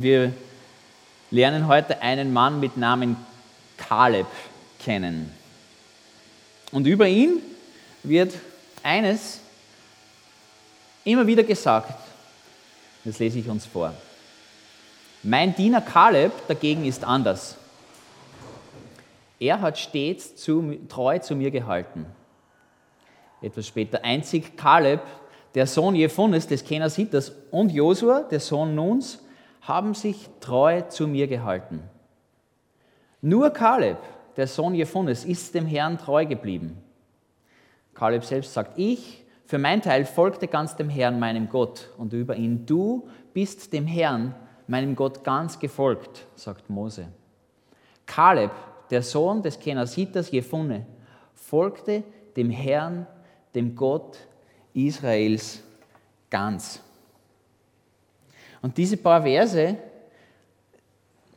Wir lernen heute einen Mann mit Namen Kaleb kennen. Und über ihn wird eines immer wieder gesagt. Das lese ich uns vor. Mein Diener Kaleb dagegen ist anders. Er hat stets zu, treu zu mir gehalten. Etwas später einzig Kaleb, der Sohn Jephunes des Kenasitas und Josua, der Sohn Nuns, haben sich treu zu mir gehalten. Nur Kaleb, der Sohn Jephunes, ist dem Herrn treu geblieben. Kaleb selbst sagt, ich für mein Teil folgte ganz dem Herrn, meinem Gott, und über ihn, du bist dem Herrn, meinem Gott, ganz gefolgt, sagt Mose. Kaleb, der Sohn des Kenasitas Jephune, folgte dem Herrn, dem Gott Israels, ganz. Und diese paar Verse,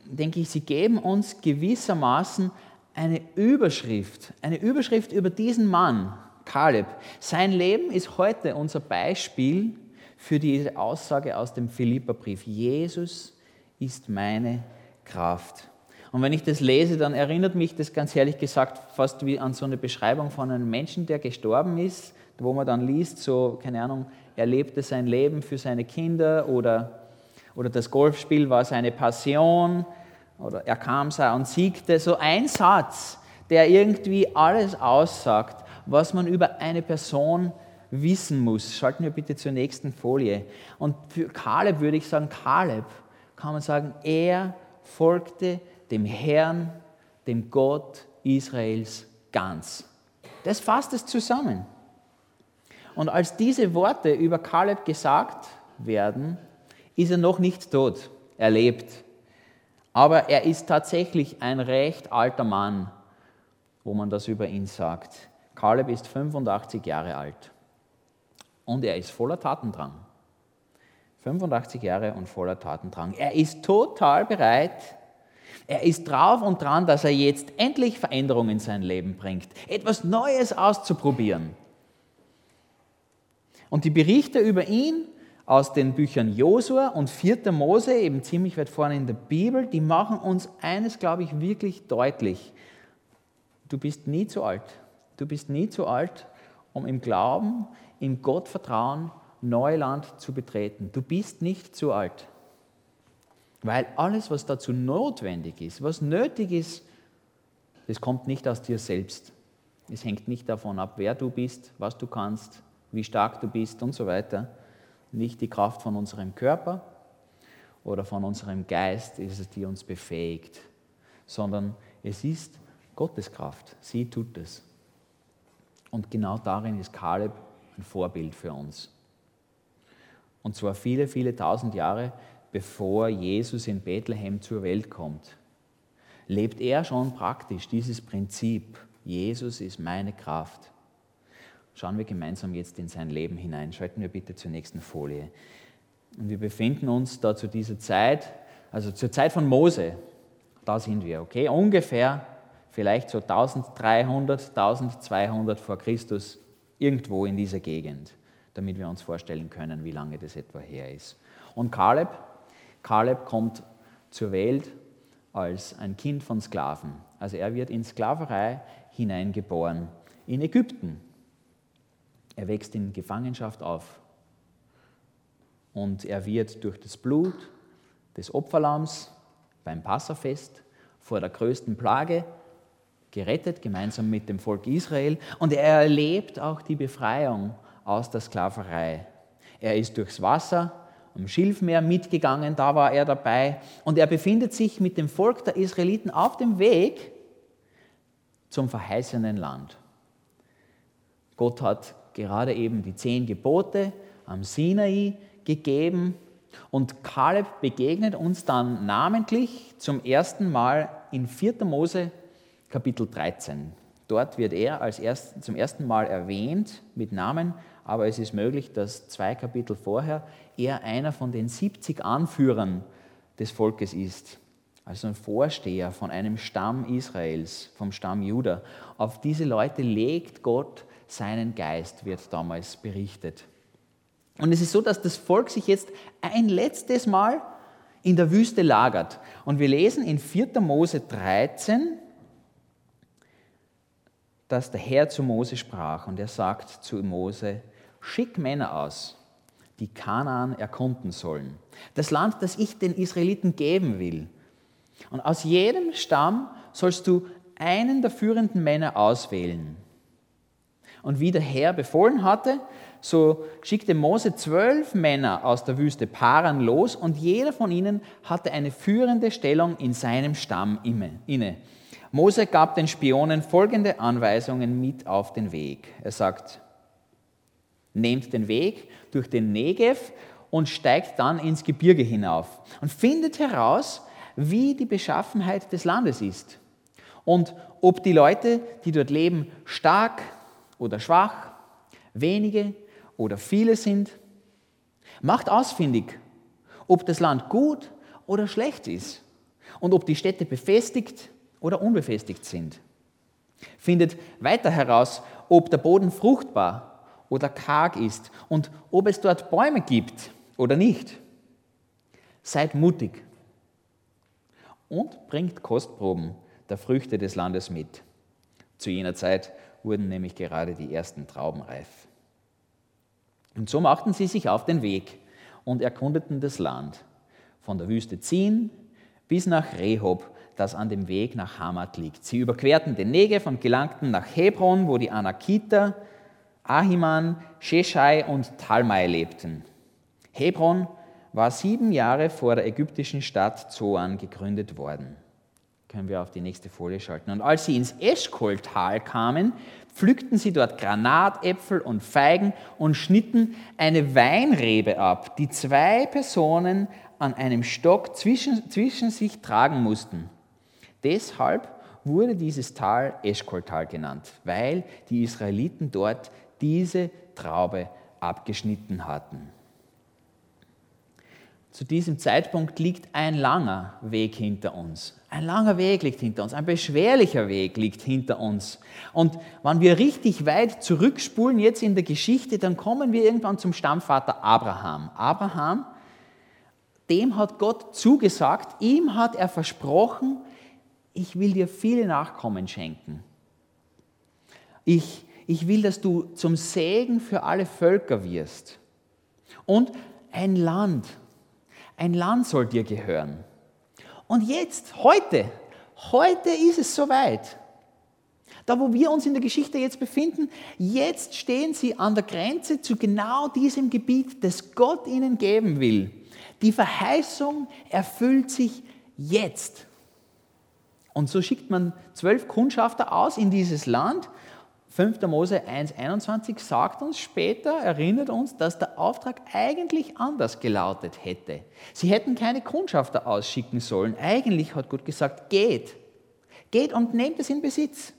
denke ich, sie geben uns gewissermaßen eine Überschrift, eine Überschrift über diesen Mann, Kaleb. Sein Leben ist heute unser Beispiel für diese Aussage aus dem Philipperbrief. Jesus ist meine Kraft. Und wenn ich das lese, dann erinnert mich das ganz ehrlich gesagt fast wie an so eine Beschreibung von einem Menschen, der gestorben ist, wo man dann liest, so, keine Ahnung, er lebte sein Leben für seine Kinder oder oder das Golfspiel war seine Passion oder er kam sah und siegte. So ein Satz, der irgendwie alles aussagt, was man über eine Person wissen muss. Schalten wir bitte zur nächsten Folie. Und für Kaleb würde ich sagen, Kaleb kann man sagen, er folgte dem Herrn, dem Gott Israels ganz. Das fasst es zusammen. Und als diese Worte über Kaleb gesagt werden, ist er noch nicht tot. Er lebt. Aber er ist tatsächlich ein recht alter Mann, wo man das über ihn sagt. Kaleb ist 85 Jahre alt und er ist voller Tatendrang. 85 Jahre und voller Tatendrang. Er ist total bereit. Er ist drauf und dran, dass er jetzt endlich Veränderungen in sein Leben bringt, etwas Neues auszuprobieren. Und die Berichte über ihn aus den Büchern Josua und 4. Mose, eben ziemlich weit vorne in der Bibel, die machen uns eines, glaube ich, wirklich deutlich. Du bist nie zu alt. Du bist nie zu alt, um im Glauben, im Gottvertrauen Neuland zu betreten. Du bist nicht zu alt. Weil alles, was dazu notwendig ist, was nötig ist, das kommt nicht aus dir selbst. Es hängt nicht davon ab, wer du bist, was du kannst, wie stark du bist und so weiter nicht die Kraft von unserem Körper oder von unserem Geist ist es, die uns befähigt, sondern es ist Gottes Kraft. Sie tut es. Und genau darin ist Kaleb ein Vorbild für uns. Und zwar viele, viele tausend Jahre bevor Jesus in Bethlehem zur Welt kommt, lebt er schon praktisch dieses Prinzip. Jesus ist meine Kraft. Schauen wir gemeinsam jetzt in sein Leben hinein. Schalten wir bitte zur nächsten Folie. Und wir befinden uns da zu dieser Zeit, also zur Zeit von Mose. Da sind wir, okay? Ungefähr vielleicht so 1300, 1200 vor Christus, irgendwo in dieser Gegend, damit wir uns vorstellen können, wie lange das etwa her ist. Und Kaleb, Kaleb kommt zur Welt als ein Kind von Sklaven. Also er wird in Sklaverei hineingeboren in Ägypten. Er wächst in Gefangenschaft auf und er wird durch das Blut des Opferlamms beim Passafest vor der größten Plage gerettet, gemeinsam mit dem Volk Israel. Und er erlebt auch die Befreiung aus der Sklaverei. Er ist durchs Wasser am Schilfmeer mitgegangen, da war er dabei. Und er befindet sich mit dem Volk der Israeliten auf dem Weg zum verheißenen Land. Gott hat gerade eben die zehn Gebote am Sinai gegeben. Und Kaleb begegnet uns dann namentlich zum ersten Mal in 4. Mose Kapitel 13. Dort wird er als erst, zum ersten Mal erwähnt mit Namen, aber es ist möglich, dass zwei Kapitel vorher er einer von den 70 Anführern des Volkes ist. Also ein Vorsteher von einem Stamm Israels, vom Stamm Juda. Auf diese Leute legt Gott seinen Geist, wird damals berichtet. Und es ist so, dass das Volk sich jetzt ein letztes Mal in der Wüste lagert. Und wir lesen in 4. Mose 13, dass der Herr zu Mose sprach und er sagt zu Mose, schick Männer aus, die Kanaan erkunden sollen. Das Land, das ich den Israeliten geben will. Und aus jedem Stamm sollst du einen der führenden Männer auswählen. Und wie der Herr befohlen hatte, so schickte Mose zwölf Männer aus der Wüste Paran los und jeder von ihnen hatte eine führende Stellung in seinem Stamm inne. Mose gab den Spionen folgende Anweisungen mit auf den Weg. Er sagt, nehmt den Weg durch den Negev und steigt dann ins Gebirge hinauf und findet heraus, wie die Beschaffenheit des Landes ist und ob die Leute, die dort leben, stark oder schwach, wenige oder viele sind. Macht ausfindig, ob das Land gut oder schlecht ist und ob die Städte befestigt oder unbefestigt sind. Findet weiter heraus, ob der Boden fruchtbar oder karg ist und ob es dort Bäume gibt oder nicht. Seid mutig und bringt Kostproben der Früchte des Landes mit. Zu jener Zeit wurden nämlich gerade die ersten Trauben reif. Und so machten sie sich auf den Weg und erkundeten das Land, von der Wüste Zin bis nach Rehob, das an dem Weg nach Hamath liegt. Sie überquerten den Negev und gelangten nach Hebron, wo die Anakiter, Ahiman, Sheshai und Talmai lebten. Hebron war sieben Jahre vor der ägyptischen Stadt Zoan gegründet worden. Können wir auf die nächste Folie schalten. Und als sie ins Eschkoltal kamen, pflückten sie dort Granatäpfel und Feigen und schnitten eine Weinrebe ab, die zwei Personen an einem Stock zwischen, zwischen sich tragen mussten. Deshalb wurde dieses Tal Eschkoltal genannt, weil die Israeliten dort diese Traube abgeschnitten hatten. Zu diesem Zeitpunkt liegt ein langer Weg hinter uns. Ein langer Weg liegt hinter uns, ein beschwerlicher Weg liegt hinter uns. Und wenn wir richtig weit zurückspulen jetzt in der Geschichte, dann kommen wir irgendwann zum Stammvater Abraham. Abraham, dem hat Gott zugesagt, ihm hat er versprochen, ich will dir viele Nachkommen schenken. Ich, ich will, dass du zum Segen für alle Völker wirst. Und ein Land, ein Land soll dir gehören. Und jetzt, heute, heute ist es soweit. Da, wo wir uns in der Geschichte jetzt befinden, jetzt stehen sie an der Grenze zu genau diesem Gebiet, das Gott ihnen geben will. Die Verheißung erfüllt sich jetzt. Und so schickt man zwölf Kundschafter aus in dieses Land 5. Mose 1,21 sagt uns später, erinnert uns, dass der Auftrag eigentlich anders gelautet hätte. Sie hätten keine Kundschafter ausschicken sollen. Eigentlich hat Gott gesagt, geht. Geht und nehmt es in Besitz.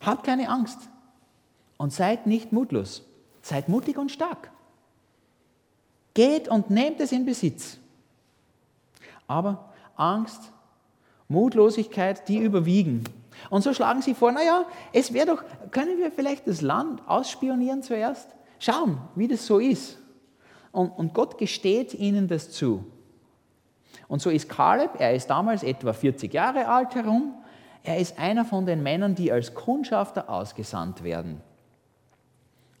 Habt keine Angst und seid nicht mutlos. Seid mutig und stark. Geht und nehmt es in Besitz. Aber Angst, Mutlosigkeit, die überwiegen. Und so schlagen sie vor, naja, es wäre doch, können wir vielleicht das Land ausspionieren zuerst? Schauen, wie das so ist. Und, und Gott gesteht ihnen das zu. Und so ist Kaleb, er ist damals etwa 40 Jahre alt herum, er ist einer von den Männern, die als Kundschafter ausgesandt werden.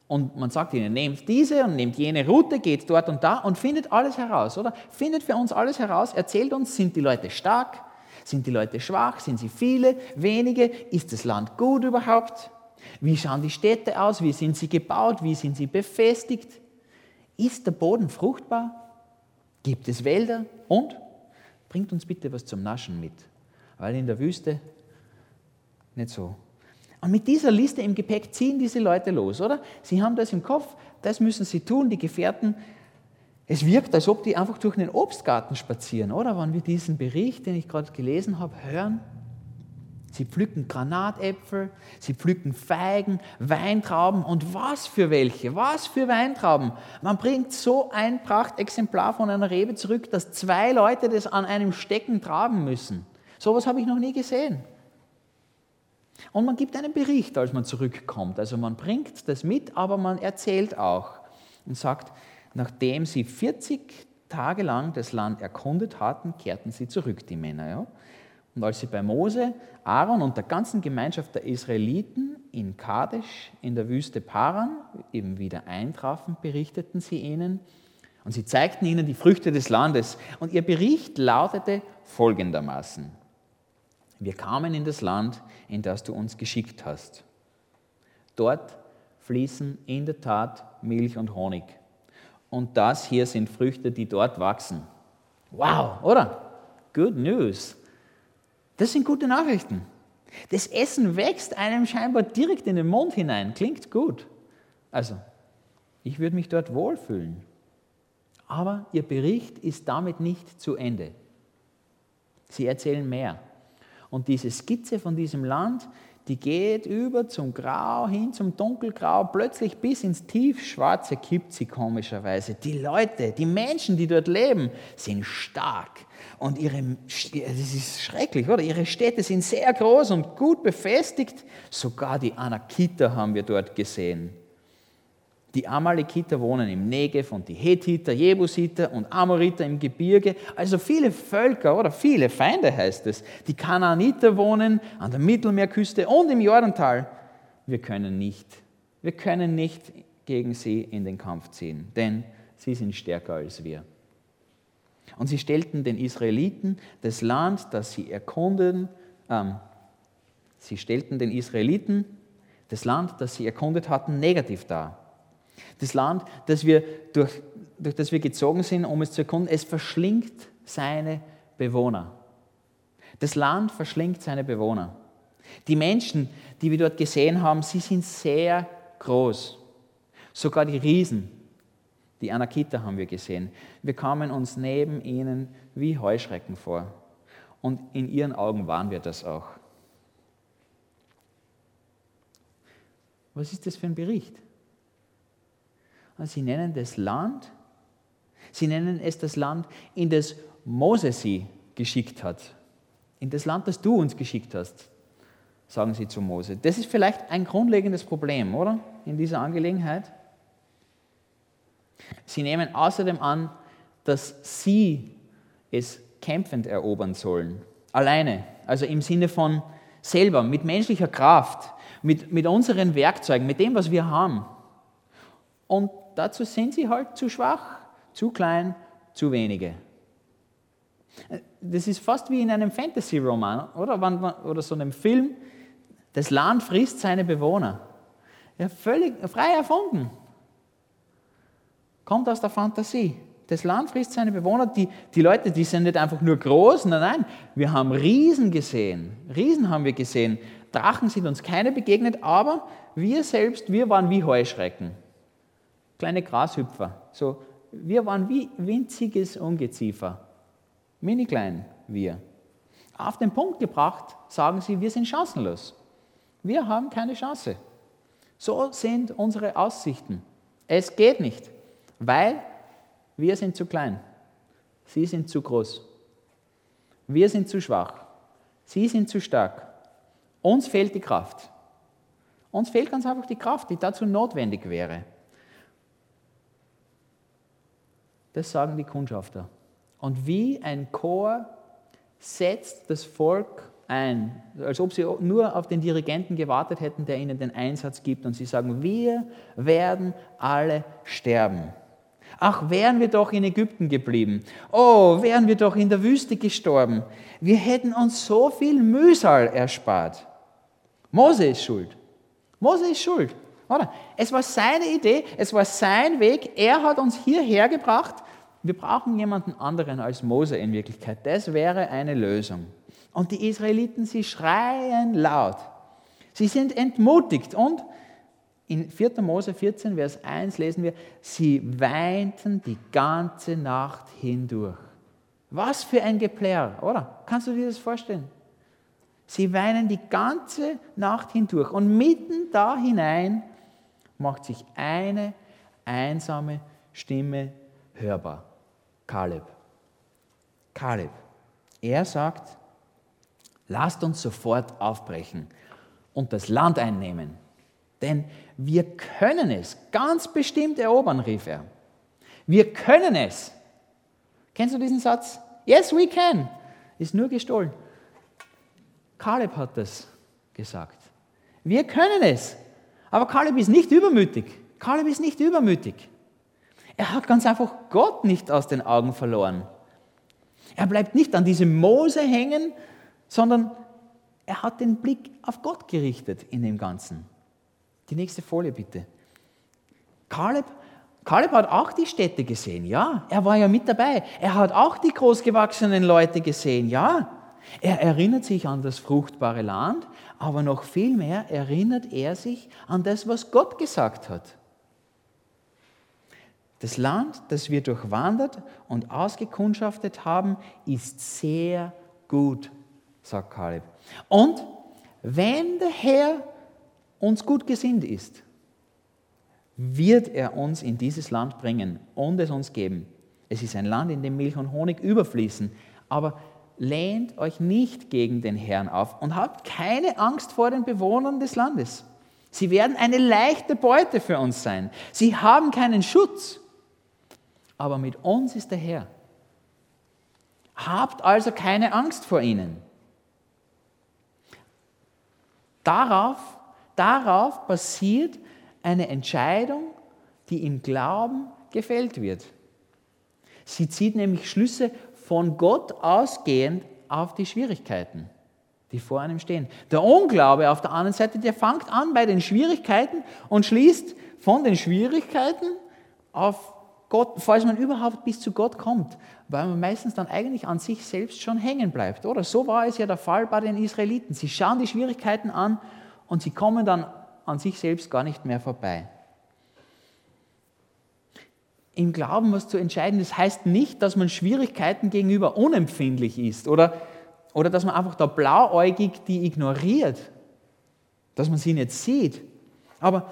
Und man sagt ihnen, nehmt diese und nehmt jene Route, geht dort und da und findet alles heraus, oder? Findet für uns alles heraus, erzählt uns, sind die Leute stark, sind die Leute schwach? Sind sie viele? Wenige? Ist das Land gut überhaupt? Wie schauen die Städte aus? Wie sind sie gebaut? Wie sind sie befestigt? Ist der Boden fruchtbar? Gibt es Wälder? Und bringt uns bitte was zum Naschen mit, weil in der Wüste nicht so. Und mit dieser Liste im Gepäck ziehen diese Leute los, oder? Sie haben das im Kopf, das müssen sie tun, die Gefährten es wirkt, als ob die einfach durch einen Obstgarten spazieren, oder? Wenn wir diesen Bericht, den ich gerade gelesen habe, hören. Sie pflücken Granatäpfel, sie pflücken Feigen, Weintrauben und was für welche, was für Weintrauben. Man bringt so ein Prachtexemplar von einer Rebe zurück, dass zwei Leute das an einem Stecken traben müssen. So etwas habe ich noch nie gesehen. Und man gibt einen Bericht, als man zurückkommt. Also man bringt das mit, aber man erzählt auch und sagt, nachdem sie 40 tagelang das Land erkundet hatten, kehrten sie zurück, die Männer. Ja? Und als sie bei Mose, Aaron und der ganzen Gemeinschaft der Israeliten in Kadesh in der Wüste Paran eben wieder eintrafen, berichteten sie ihnen und sie zeigten ihnen die Früchte des Landes. Und ihr Bericht lautete folgendermaßen. Wir kamen in das Land, in das du uns geschickt hast. Dort fließen in der Tat Milch und Honig. Und das hier sind Früchte, die dort wachsen. Wow, oder? Good news. Das sind gute Nachrichten. Das Essen wächst einem scheinbar direkt in den Mund hinein. Klingt gut. Also, ich würde mich dort wohlfühlen. Aber ihr Bericht ist damit nicht zu Ende. Sie erzählen mehr. Und diese Skizze von diesem Land, die geht über zum Grau hin zum Dunkelgrau, plötzlich bis ins tiefschwarze kippt sie komischerweise. Die Leute, die Menschen, die dort leben, sind stark. Und ihre, das ist schrecklich, oder? Ihre Städte sind sehr groß und gut befestigt. Sogar die Anakita haben wir dort gesehen. Die Amalekiter wohnen im Negev und die Hethiter, Jebusiter und Amoriter im Gebirge. Also viele Völker oder viele Feinde heißt es. Die Kanaaniter wohnen an der Mittelmeerküste und im Jordantal. Wir können nicht, wir können nicht gegen sie in den Kampf ziehen, denn sie sind stärker als wir. Und sie stellten den Israeliten das Land, das sie erkunden, ähm, sie stellten den Israeliten das Land, das sie erkundet hatten, negativ dar. Das Land, das wir durch, durch das wir gezogen sind, um es zu erkunden, es verschlingt seine Bewohner. Das Land verschlingt seine Bewohner. Die Menschen, die wir dort gesehen haben, sie sind sehr groß. Sogar die Riesen, die Anakita haben wir gesehen. Wir kamen uns neben ihnen wie Heuschrecken vor. Und in ihren Augen waren wir das auch. Was ist das für ein Bericht? Sie nennen das Land, sie nennen es das Land, in das Mose sie geschickt hat. In das Land, das du uns geschickt hast, sagen sie zu Mose. Das ist vielleicht ein grundlegendes Problem, oder? In dieser Angelegenheit. Sie nehmen außerdem an, dass sie es kämpfend erobern sollen. Alleine. Also im Sinne von selber, mit menschlicher Kraft, mit, mit unseren Werkzeugen, mit dem, was wir haben. Und dazu sind sie halt zu schwach, zu klein, zu wenige. Das ist fast wie in einem Fantasy-Roman, oder? Oder so einem Film. Das Land frisst seine Bewohner. Ja, völlig frei erfunden. Kommt aus der Fantasie. Das Land frisst seine Bewohner. Die, die Leute, die sind nicht einfach nur groß, nein, nein. Wir haben Riesen gesehen. Riesen haben wir gesehen. Drachen sind uns keine begegnet, aber wir selbst, wir waren wie Heuschrecken kleine Grashüpfer. So, wir waren wie winziges Ungeziefer. Mini klein wir. Auf den Punkt gebracht sagen sie, wir sind chancenlos. Wir haben keine Chance. So sind unsere Aussichten. Es geht nicht, weil wir sind zu klein. Sie sind zu groß. Wir sind zu schwach. Sie sind zu stark. Uns fehlt die Kraft. Uns fehlt ganz einfach die Kraft, die dazu notwendig wäre. Das sagen die Kundschafter. Und wie ein Chor setzt das Volk ein, als ob sie nur auf den Dirigenten gewartet hätten, der ihnen den Einsatz gibt. Und sie sagen, wir werden alle sterben. Ach, wären wir doch in Ägypten geblieben. Oh, wären wir doch in der Wüste gestorben. Wir hätten uns so viel Mühsal erspart. Mose ist schuld. Mose ist schuld. Oder? Es war seine Idee, es war sein Weg. Er hat uns hierher gebracht wir brauchen jemanden anderen als Mose in Wirklichkeit. Das wäre eine Lösung. Und die Israeliten, sie schreien laut. Sie sind entmutigt und in 4. Mose 14, Vers 1 lesen wir, sie weinten die ganze Nacht hindurch. Was für ein Geplärr, oder? Kannst du dir das vorstellen? Sie weinen die ganze Nacht hindurch und mitten da hinein macht sich eine einsame Stimme hörbar. Kaleb. Kaleb. Er sagt, lasst uns sofort aufbrechen und das Land einnehmen. Denn wir können es ganz bestimmt erobern, rief er. Wir können es. Kennst du diesen Satz? Yes, we can. Ist nur gestohlen. Kaleb hat das gesagt. Wir können es. Aber Kaleb ist nicht übermütig. Kaleb ist nicht übermütig. Er hat ganz einfach Gott nicht aus den Augen verloren. Er bleibt nicht an diesem Mose hängen, sondern er hat den Blick auf Gott gerichtet in dem Ganzen. Die nächste Folie bitte. Kaleb, Kaleb hat auch die Städte gesehen, ja. Er war ja mit dabei. Er hat auch die großgewachsenen Leute gesehen, ja. Er erinnert sich an das fruchtbare Land, aber noch viel mehr erinnert er sich an das, was Gott gesagt hat. Das Land, das wir durchwandert und ausgekundschaftet haben, ist sehr gut, sagt Kaleb. Und wenn der Herr uns gut gesinnt ist, wird er uns in dieses Land bringen und es uns geben. Es ist ein Land, in dem Milch und Honig überfließen. Aber lehnt euch nicht gegen den Herrn auf und habt keine Angst vor den Bewohnern des Landes. Sie werden eine leichte Beute für uns sein. Sie haben keinen Schutz. Aber mit uns ist der Herr. Habt also keine Angst vor ihnen. Darauf, darauf basiert eine Entscheidung, die im Glauben gefällt wird. Sie zieht nämlich Schlüsse von Gott ausgehend auf die Schwierigkeiten, die vor einem stehen. Der Unglaube auf der anderen Seite, der fängt an bei den Schwierigkeiten und schließt von den Schwierigkeiten auf Gott, falls man überhaupt bis zu Gott kommt, weil man meistens dann eigentlich an sich selbst schon hängen bleibt, oder? So war es ja der Fall bei den Israeliten. Sie schauen die Schwierigkeiten an und sie kommen dann an sich selbst gar nicht mehr vorbei. Im Glauben was zu entscheiden, das heißt nicht, dass man Schwierigkeiten gegenüber unempfindlich ist oder, oder dass man einfach da blauäugig die ignoriert, dass man sie nicht sieht. Aber,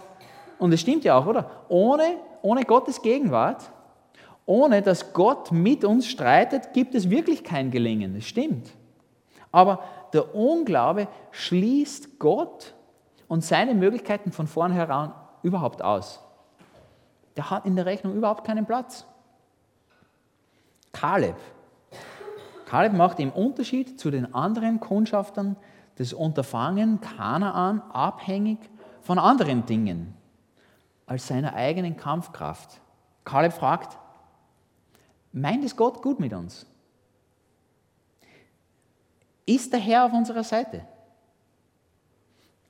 und es stimmt ja auch, oder? Ohne ohne Gottes Gegenwart, ohne dass Gott mit uns streitet, gibt es wirklich kein Gelingen. Das stimmt. Aber der Unglaube schließt Gott und seine Möglichkeiten von vornherein überhaupt aus. Der hat in der Rechnung überhaupt keinen Platz. Kaleb. Kaleb macht im Unterschied zu den anderen Kundschaftern das Unterfangen Kanaan abhängig von anderen Dingen als seiner eigenen Kampfkraft. Kaleb fragt, meint es Gott gut mit uns? Ist der Herr auf unserer Seite?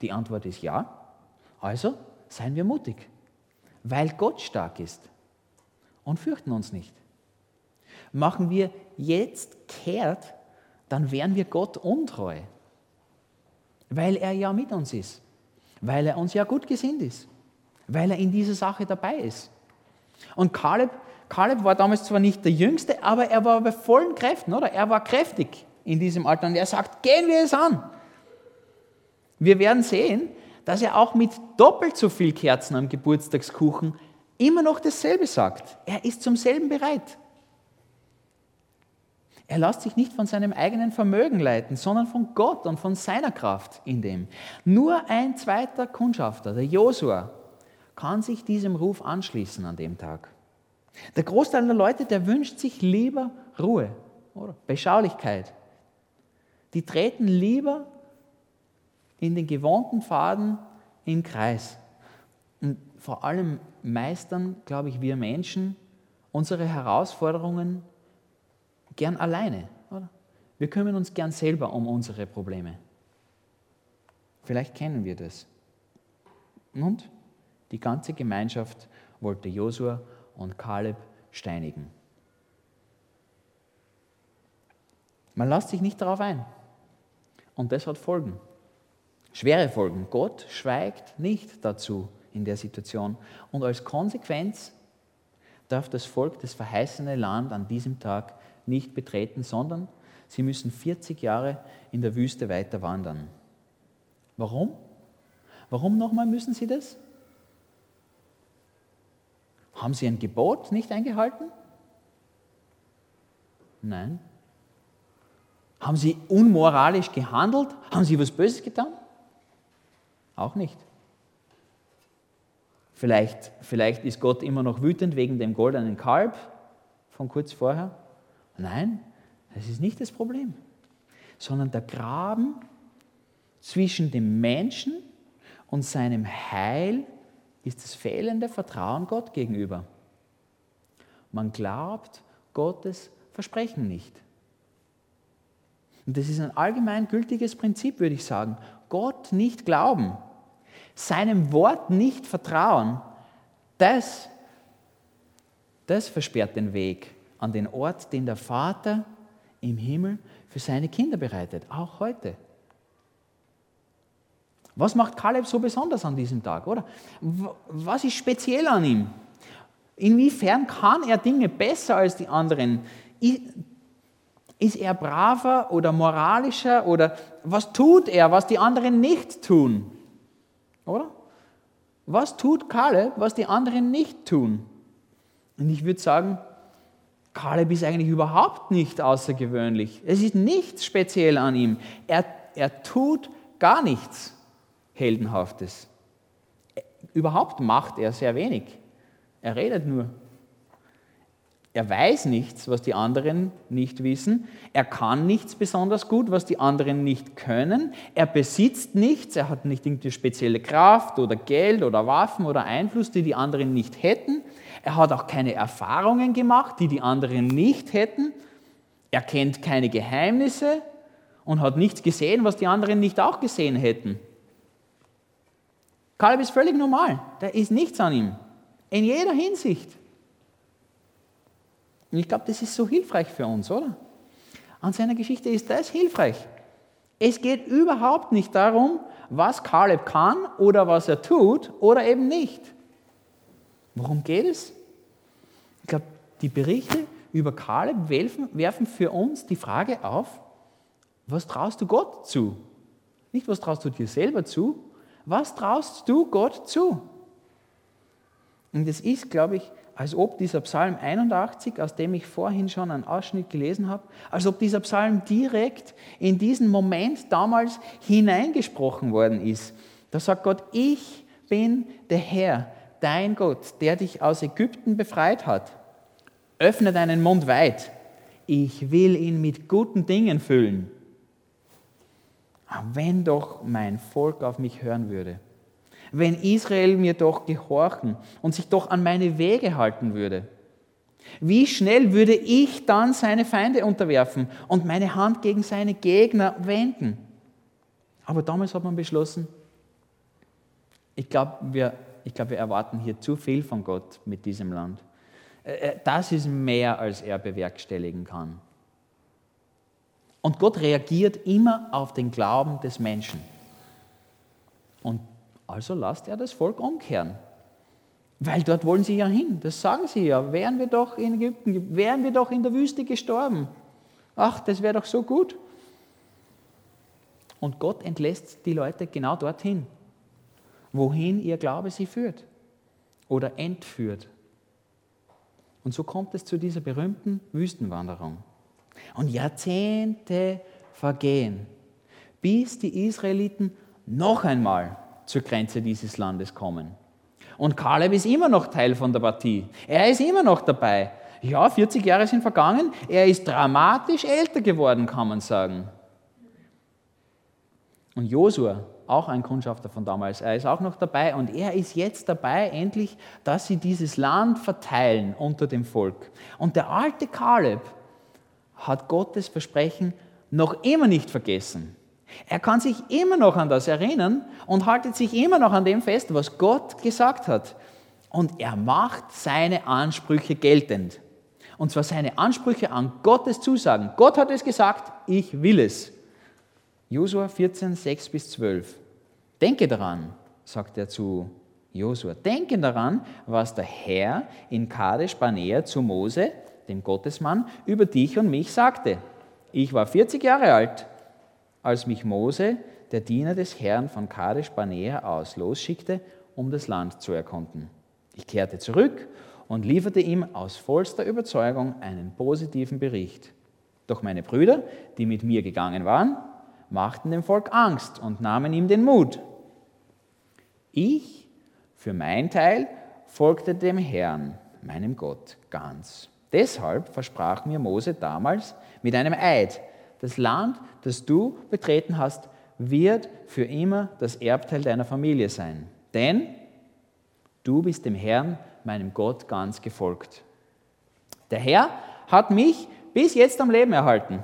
Die Antwort ist ja. Also seien wir mutig, weil Gott stark ist und fürchten uns nicht. Machen wir jetzt kehrt, dann wären wir Gott untreu, weil er ja mit uns ist, weil er uns ja gut gesinnt ist weil er in dieser Sache dabei ist. Und Kaleb, Kaleb war damals zwar nicht der Jüngste, aber er war bei vollen Kräften, oder? Er war kräftig in diesem Alter und er sagt, gehen wir es an. Wir werden sehen, dass er auch mit doppelt so viel Kerzen am Geburtstagskuchen immer noch dasselbe sagt. Er ist zum selben bereit. Er lässt sich nicht von seinem eigenen Vermögen leiten, sondern von Gott und von seiner Kraft in dem. Nur ein zweiter Kundschafter, der Josua, kann sich diesem Ruf anschließen an dem Tag. Der Großteil der Leute, der wünscht sich lieber Ruhe oder Beschaulichkeit. Die treten lieber in den gewohnten Pfaden im Kreis. Und vor allem meistern, glaube ich, wir Menschen unsere Herausforderungen gern alleine. Oder? Wir kümmern uns gern selber um unsere Probleme. Vielleicht kennen wir das. Und die ganze Gemeinschaft wollte Josua und Kaleb steinigen. Man lässt sich nicht darauf ein. Und das hat Folgen. Schwere Folgen. Gott schweigt nicht dazu in der Situation. Und als Konsequenz darf das Volk das verheißene Land an diesem Tag nicht betreten, sondern sie müssen 40 Jahre in der Wüste weiter wandern. Warum? Warum nochmal müssen sie das? Haben sie ein Gebot nicht eingehalten? Nein. Haben sie unmoralisch gehandelt? Haben sie was Böses getan? Auch nicht. Vielleicht, vielleicht ist Gott immer noch wütend wegen dem goldenen Kalb von kurz vorher Nein, das ist nicht das Problem, sondern der Graben zwischen dem Menschen und seinem Heil ist das fehlende Vertrauen Gott gegenüber. Man glaubt Gottes Versprechen nicht. Und das ist ein allgemein gültiges Prinzip, würde ich sagen. Gott nicht glauben, seinem Wort nicht vertrauen, das, das versperrt den Weg an den Ort, den der Vater im Himmel für seine Kinder bereitet, auch heute. Was macht Kaleb so besonders an diesem Tag, oder? Was ist speziell an ihm? Inwiefern kann er Dinge besser als die anderen? Ist er braver oder moralischer oder was tut er, was die anderen nicht tun? Oder? Was tut Kaleb, was die anderen nicht tun? Und ich würde sagen, Kaleb ist eigentlich überhaupt nicht außergewöhnlich. Es ist nichts speziell an ihm. Er, er tut gar nichts Heldenhaftes. Überhaupt macht er sehr wenig. Er redet nur. Er weiß nichts, was die anderen nicht wissen. Er kann nichts besonders gut, was die anderen nicht können. Er besitzt nichts. Er hat nicht irgendeine spezielle Kraft oder Geld oder Waffen oder Einfluss, die die anderen nicht hätten. Er hat auch keine Erfahrungen gemacht, die die anderen nicht hätten. Er kennt keine Geheimnisse und hat nichts gesehen, was die anderen nicht auch gesehen hätten. Kaleb ist völlig normal. Da ist nichts an ihm. In jeder Hinsicht. Und ich glaube, das ist so hilfreich für uns, oder? An seiner Geschichte ist das hilfreich. Es geht überhaupt nicht darum, was Kaleb kann oder was er tut oder eben nicht. Worum geht es? Ich glaube, die Berichte über Kaleb werfen für uns die Frage auf, was traust du Gott zu? Nicht, was traust du dir selber zu, was traust du Gott zu? Und es ist, glaube ich, als ob dieser Psalm 81, aus dem ich vorhin schon einen Ausschnitt gelesen habe, als ob dieser Psalm direkt in diesen Moment damals hineingesprochen worden ist. Da sagt Gott, ich bin der Herr, dein Gott, der dich aus Ägypten befreit hat. Öffne deinen Mund weit. Ich will ihn mit guten Dingen füllen. Wenn doch mein Volk auf mich hören würde wenn Israel mir doch gehorchen und sich doch an meine Wege halten würde. Wie schnell würde ich dann seine Feinde unterwerfen und meine Hand gegen seine Gegner wenden? Aber damals hat man beschlossen, ich glaube, wir, glaub, wir erwarten hier zu viel von Gott mit diesem Land. Äh, äh, das ist mehr, als er bewerkstelligen kann. Und Gott reagiert immer auf den Glauben des Menschen. Und also lasst er das Volk umkehren. Weil dort wollen sie ja hin. Das sagen sie ja. Wären wir doch in Ägypten, wären wir doch in der Wüste gestorben. Ach, das wäre doch so gut. Und Gott entlässt die Leute genau dorthin, wohin ihr Glaube sie führt oder entführt. Und so kommt es zu dieser berühmten Wüstenwanderung. Und Jahrzehnte vergehen, bis die Israeliten noch einmal zur Grenze dieses Landes kommen. Und Kaleb ist immer noch Teil von der Partie. Er ist immer noch dabei. Ja, 40 Jahre sind vergangen. Er ist dramatisch älter geworden, kann man sagen. Und Josua, auch ein Kundschafter von damals, er ist auch noch dabei und er ist jetzt dabei, endlich, dass sie dieses Land verteilen unter dem Volk. Und der alte Kaleb hat Gottes Versprechen noch immer nicht vergessen. Er kann sich immer noch an das erinnern und haltet sich immer noch an dem fest, was Gott gesagt hat. Und er macht seine Ansprüche geltend. Und zwar seine Ansprüche an Gottes Zusagen. Gott hat es gesagt, ich will es. Josua 14, 6 bis 12. Denke daran, sagt er zu Josua, denke daran, was der Herr in Kadesh Barnea zu Mose, dem Gottesmann, über dich und mich sagte. Ich war 40 Jahre alt als mich Mose, der Diener des Herrn von Kadesh Barnea aus, losschickte, um das Land zu erkunden. Ich kehrte zurück und lieferte ihm aus vollster Überzeugung einen positiven Bericht. Doch meine Brüder, die mit mir gegangen waren, machten dem Volk Angst und nahmen ihm den Mut. Ich, für mein Teil, folgte dem Herrn, meinem Gott, ganz Deshalb versprach mir Mose damals mit einem Eid, das Land, das du betreten hast, wird für immer das Erbteil deiner Familie sein. Denn du bist dem Herrn, meinem Gott, ganz gefolgt. Der Herr hat mich bis jetzt am Leben erhalten,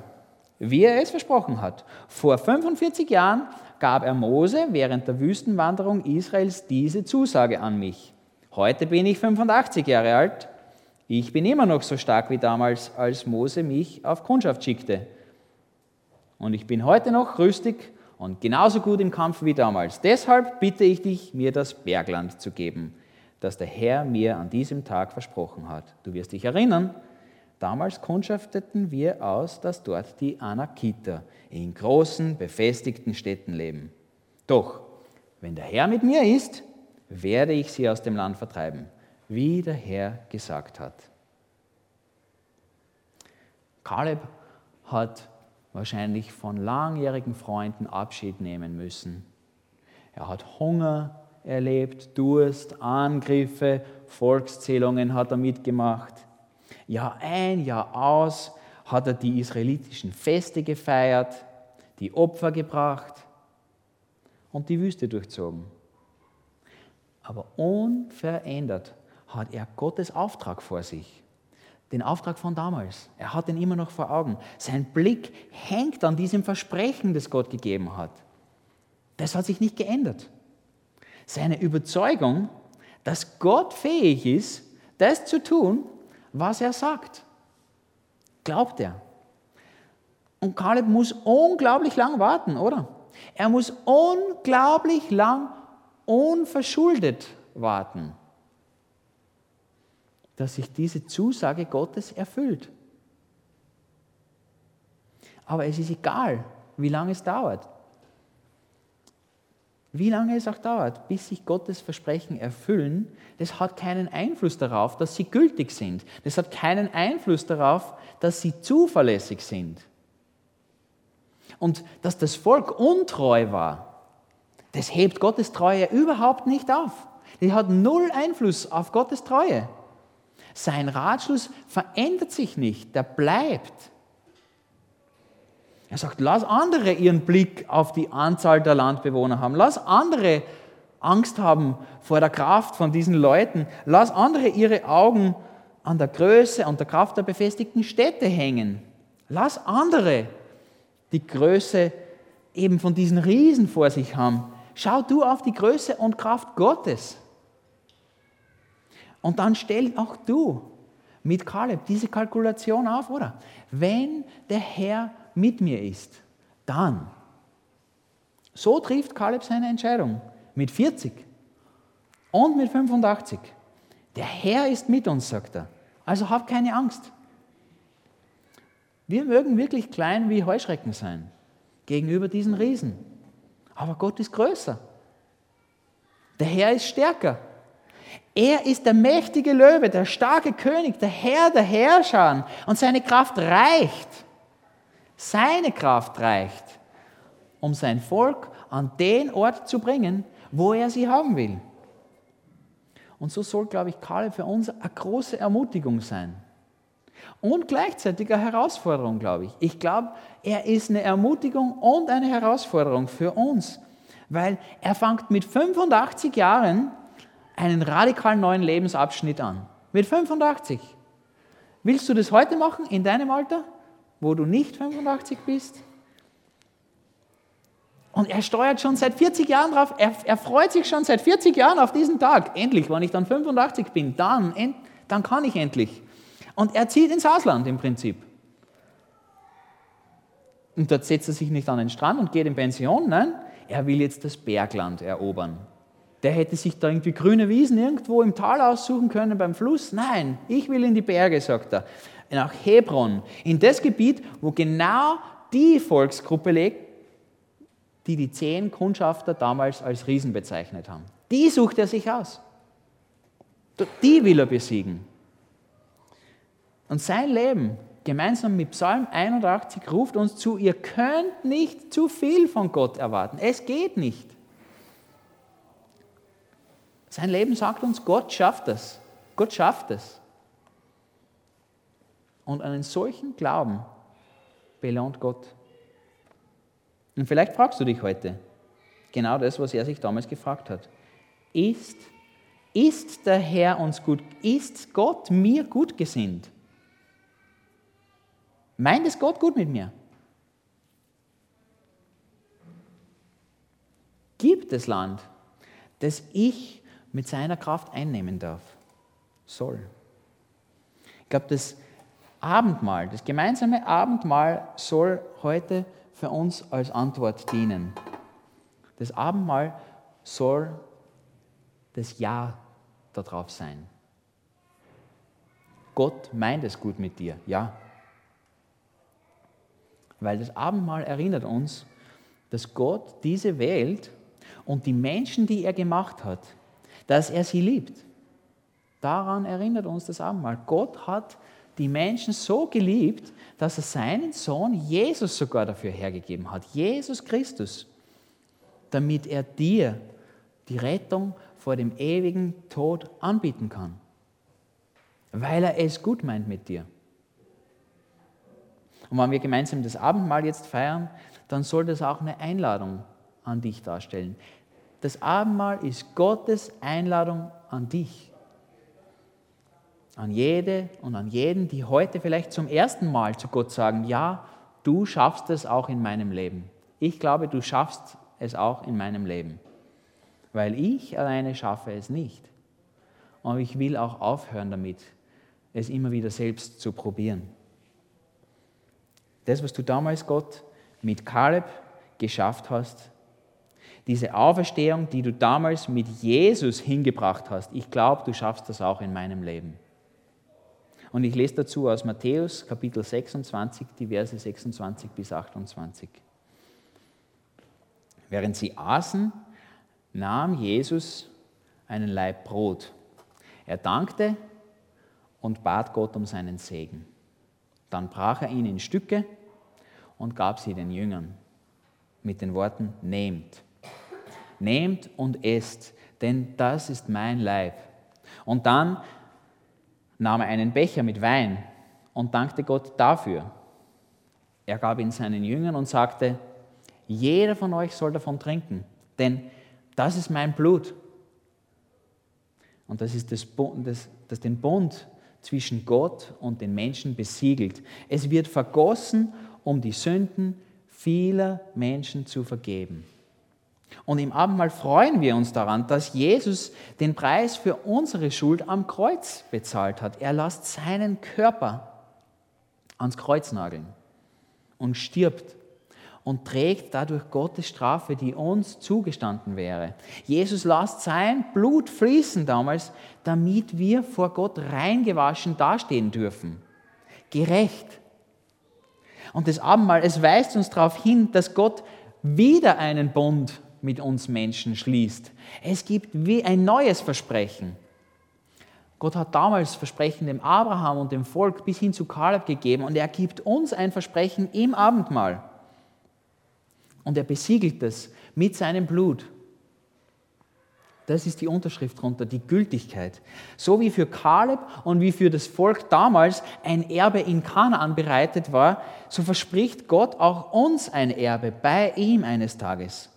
wie er es versprochen hat. Vor 45 Jahren gab er Mose während der Wüstenwanderung Israels diese Zusage an mich. Heute bin ich 85 Jahre alt. Ich bin immer noch so stark wie damals, als Mose mich auf Kundschaft schickte. Und ich bin heute noch rüstig und genauso gut im Kampf wie damals. Deshalb bitte ich dich, mir das Bergland zu geben, das der Herr mir an diesem Tag versprochen hat. Du wirst dich erinnern, damals kundschafteten wir aus, dass dort die Anakiter in großen, befestigten Städten leben. Doch, wenn der Herr mit mir ist, werde ich sie aus dem Land vertreiben, wie der Herr gesagt hat. Kaleb hat wahrscheinlich von langjährigen Freunden Abschied nehmen müssen. Er hat Hunger erlebt, Durst, Angriffe, Volkszählungen hat er mitgemacht. Jahr ein, Jahr aus hat er die israelitischen Feste gefeiert, die Opfer gebracht und die Wüste durchzogen. Aber unverändert hat er Gottes Auftrag vor sich den Auftrag von damals. Er hat ihn immer noch vor Augen. Sein Blick hängt an diesem Versprechen, das Gott gegeben hat. Das hat sich nicht geändert. Seine Überzeugung, dass Gott fähig ist, das zu tun, was er sagt, glaubt er. Und Kaleb muss unglaublich lang warten, oder? Er muss unglaublich lang unverschuldet warten dass sich diese Zusage Gottes erfüllt. Aber es ist egal, wie lange es dauert. Wie lange es auch dauert, bis sich Gottes Versprechen erfüllen, das hat keinen Einfluss darauf, dass sie gültig sind. Das hat keinen Einfluss darauf, dass sie zuverlässig sind. Und dass das Volk untreu war, das hebt Gottes Treue überhaupt nicht auf. Die hat null Einfluss auf Gottes Treue. Sein Ratschluss verändert sich nicht, der bleibt. Er sagt, lass andere ihren Blick auf die Anzahl der Landbewohner haben. Lass andere Angst haben vor der Kraft von diesen Leuten. Lass andere ihre Augen an der Größe und der Kraft der befestigten Städte hängen. Lass andere die Größe eben von diesen Riesen vor sich haben. Schau du auf die Größe und Kraft Gottes. Und dann stell auch du mit Kaleb diese Kalkulation auf, oder? Wenn der Herr mit mir ist, dann. So trifft Kaleb seine Entscheidung. Mit 40 und mit 85. Der Herr ist mit uns, sagt er. Also hab keine Angst. Wir mögen wirklich klein wie Heuschrecken sein gegenüber diesen Riesen. Aber Gott ist größer. Der Herr ist stärker. Er ist der mächtige Löwe, der starke König, der Herr der Herrscher und seine Kraft reicht. Seine Kraft reicht, um sein Volk an den Ort zu bringen, wo er sie haben will. Und so soll, glaube ich, Kaleb für uns eine große Ermutigung sein. Und gleichzeitig eine Herausforderung, glaube ich. Ich glaube, er ist eine Ermutigung und eine Herausforderung für uns, weil er fängt mit 85 Jahren einen radikal neuen Lebensabschnitt an. Mit 85. Willst du das heute machen, in deinem Alter, wo du nicht 85 bist? Und er steuert schon seit 40 Jahren drauf, er, er, freut sich schon seit 40 Jahren auf diesen Tag. Endlich, wenn ich dann 85 bin, dann, dann kann ich endlich. Und er zieht ins Ausland im Prinzip. Und dort setzt er sich nicht an den Strand und geht in Pension, nein, er will jetzt das Bergland erobern der hätte sich da irgendwie grüne Wiesen irgendwo im Tal aussuchen können beim Fluss. Nein, ich will in die Berge, sagt er. Nach Hebron, in das Gebiet, wo genau die Volksgruppe lebt, die die zehn Kundschafter damals als Riesen bezeichnet haben. Die sucht er sich aus. Die will er besiegen. Und sein Leben, gemeinsam mit Psalm 81, ruft uns zu, ihr könnt nicht zu viel von Gott erwarten. Es geht nicht. Sein Leben sagt uns, Gott schafft es. Gott schafft es. Und einen solchen Glauben belohnt Gott. Und vielleicht fragst du dich heute genau das, was er sich damals gefragt hat. Ist, ist der Herr uns gut, ist Gott mir gut gesinnt? Meint es Gott gut mit mir? Gibt es Land, das ich mit seiner Kraft einnehmen darf? Soll. Ich glaube, das Abendmahl, das gemeinsame Abendmahl soll heute für uns als Antwort dienen. Das Abendmahl soll das Ja darauf sein. Gott meint es gut mit dir, ja. Weil das Abendmahl erinnert uns, dass Gott diese Welt und die Menschen, die er gemacht hat, dass er sie liebt. Daran erinnert uns das Abendmahl. Gott hat die Menschen so geliebt, dass er seinen Sohn Jesus sogar dafür hergegeben hat. Jesus Christus, damit er dir die Rettung vor dem ewigen Tod anbieten kann. Weil er es gut meint mit dir. Und wenn wir gemeinsam das Abendmahl jetzt feiern, dann soll das auch eine Einladung an dich darstellen. Das Abendmahl ist Gottes Einladung an dich an jede und an jeden, die heute vielleicht zum ersten Mal zu Gott sagen, ja, du schaffst es auch in meinem Leben. Ich glaube, du schaffst es auch in meinem Leben, weil ich alleine schaffe es nicht. Und ich will auch aufhören damit, es immer wieder selbst zu probieren. Das, was du damals, Gott, mit Kaleb geschafft hast, diese Auferstehung, die du damals mit Jesus hingebracht hast, ich glaube, du schaffst das auch in meinem Leben. Und ich lese dazu aus Matthäus Kapitel 26, die Verse 26 bis 28. Während sie aßen, nahm Jesus einen Laib Brot. Er dankte und bat Gott um seinen Segen. Dann brach er ihn in Stücke und gab sie den Jüngern mit den Worten, nehmt, nehmt und esst, denn das ist mein Leib. Und dann nahm er einen Becher mit Wein und dankte Gott dafür. Er gab ihn seinen Jüngern und sagte, jeder von euch soll davon trinken, denn das ist mein Blut. Und das ist das, das, das den Bund zwischen Gott und den Menschen besiegelt. Es wird vergossen, um die Sünden vieler Menschen zu vergeben. Und im Abendmahl freuen wir uns daran, dass Jesus den Preis für unsere Schuld am Kreuz bezahlt hat. Er lässt seinen Körper ans Kreuz nageln und stirbt und trägt dadurch Gottes Strafe, die uns zugestanden wäre. Jesus lässt sein Blut fließen damals, damit wir vor Gott reingewaschen dastehen dürfen. Gerecht. Und das Abendmahl, es weist uns darauf hin, dass Gott wieder einen Bund mit uns Menschen schließt. Es gibt wie ein neues Versprechen. Gott hat damals Versprechen dem Abraham und dem Volk bis hin zu Kaleb gegeben und er gibt uns ein Versprechen im Abendmahl. Und er besiegelt es mit seinem Blut. Das ist die Unterschrift drunter, die Gültigkeit. So wie für Kaleb und wie für das Volk damals ein Erbe in Kanaan bereitet war, so verspricht Gott auch uns ein Erbe bei ihm eines Tages.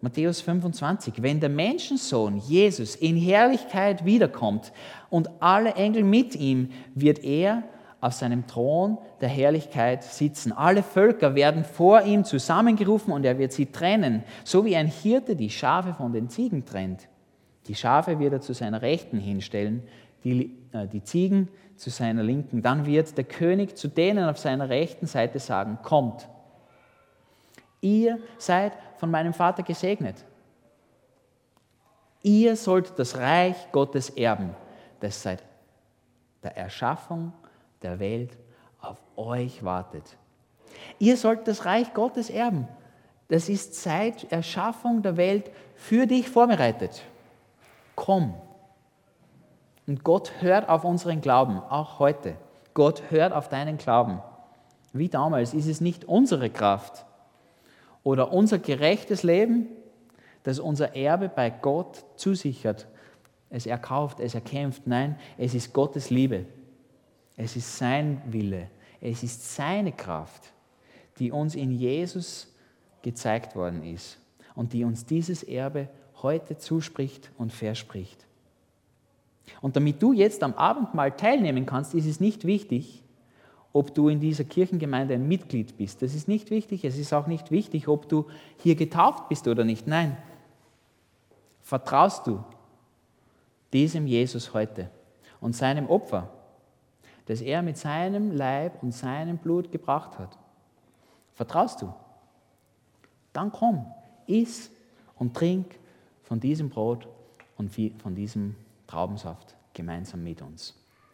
Matthäus 25, wenn der Menschensohn Jesus in Herrlichkeit wiederkommt und alle Engel mit ihm, wird er auf seinem Thron der Herrlichkeit sitzen. Alle Völker werden vor ihm zusammengerufen und er wird sie trennen, so wie ein Hirte die Schafe von den Ziegen trennt. Die Schafe wird er zu seiner Rechten hinstellen, die, äh, die Ziegen zu seiner Linken. Dann wird der König zu denen auf seiner rechten Seite sagen, kommt. Ihr seid von meinem Vater gesegnet. Ihr sollt das Reich Gottes erben, das seit der Erschaffung der Welt auf euch wartet. Ihr sollt das Reich Gottes erben. Das ist seit Erschaffung der Welt für dich vorbereitet. Komm. Und Gott hört auf unseren Glauben, auch heute. Gott hört auf deinen Glauben. Wie damals ist es nicht unsere Kraft, oder unser gerechtes Leben, das unser Erbe bei Gott zusichert. Es erkauft, es erkämpft. Nein, es ist Gottes Liebe. Es ist sein Wille. Es ist seine Kraft, die uns in Jesus gezeigt worden ist und die uns dieses Erbe heute zuspricht und verspricht. Und damit du jetzt am Abendmahl teilnehmen kannst, ist es nicht wichtig, ob du in dieser Kirchengemeinde ein Mitglied bist. Das ist nicht wichtig. Es ist auch nicht wichtig, ob du hier getauft bist oder nicht. Nein. Vertraust du diesem Jesus heute und seinem Opfer, das er mit seinem Leib und seinem Blut gebracht hat? Vertraust du? Dann komm, iss und trink von diesem Brot und von diesem Traubensaft gemeinsam mit uns.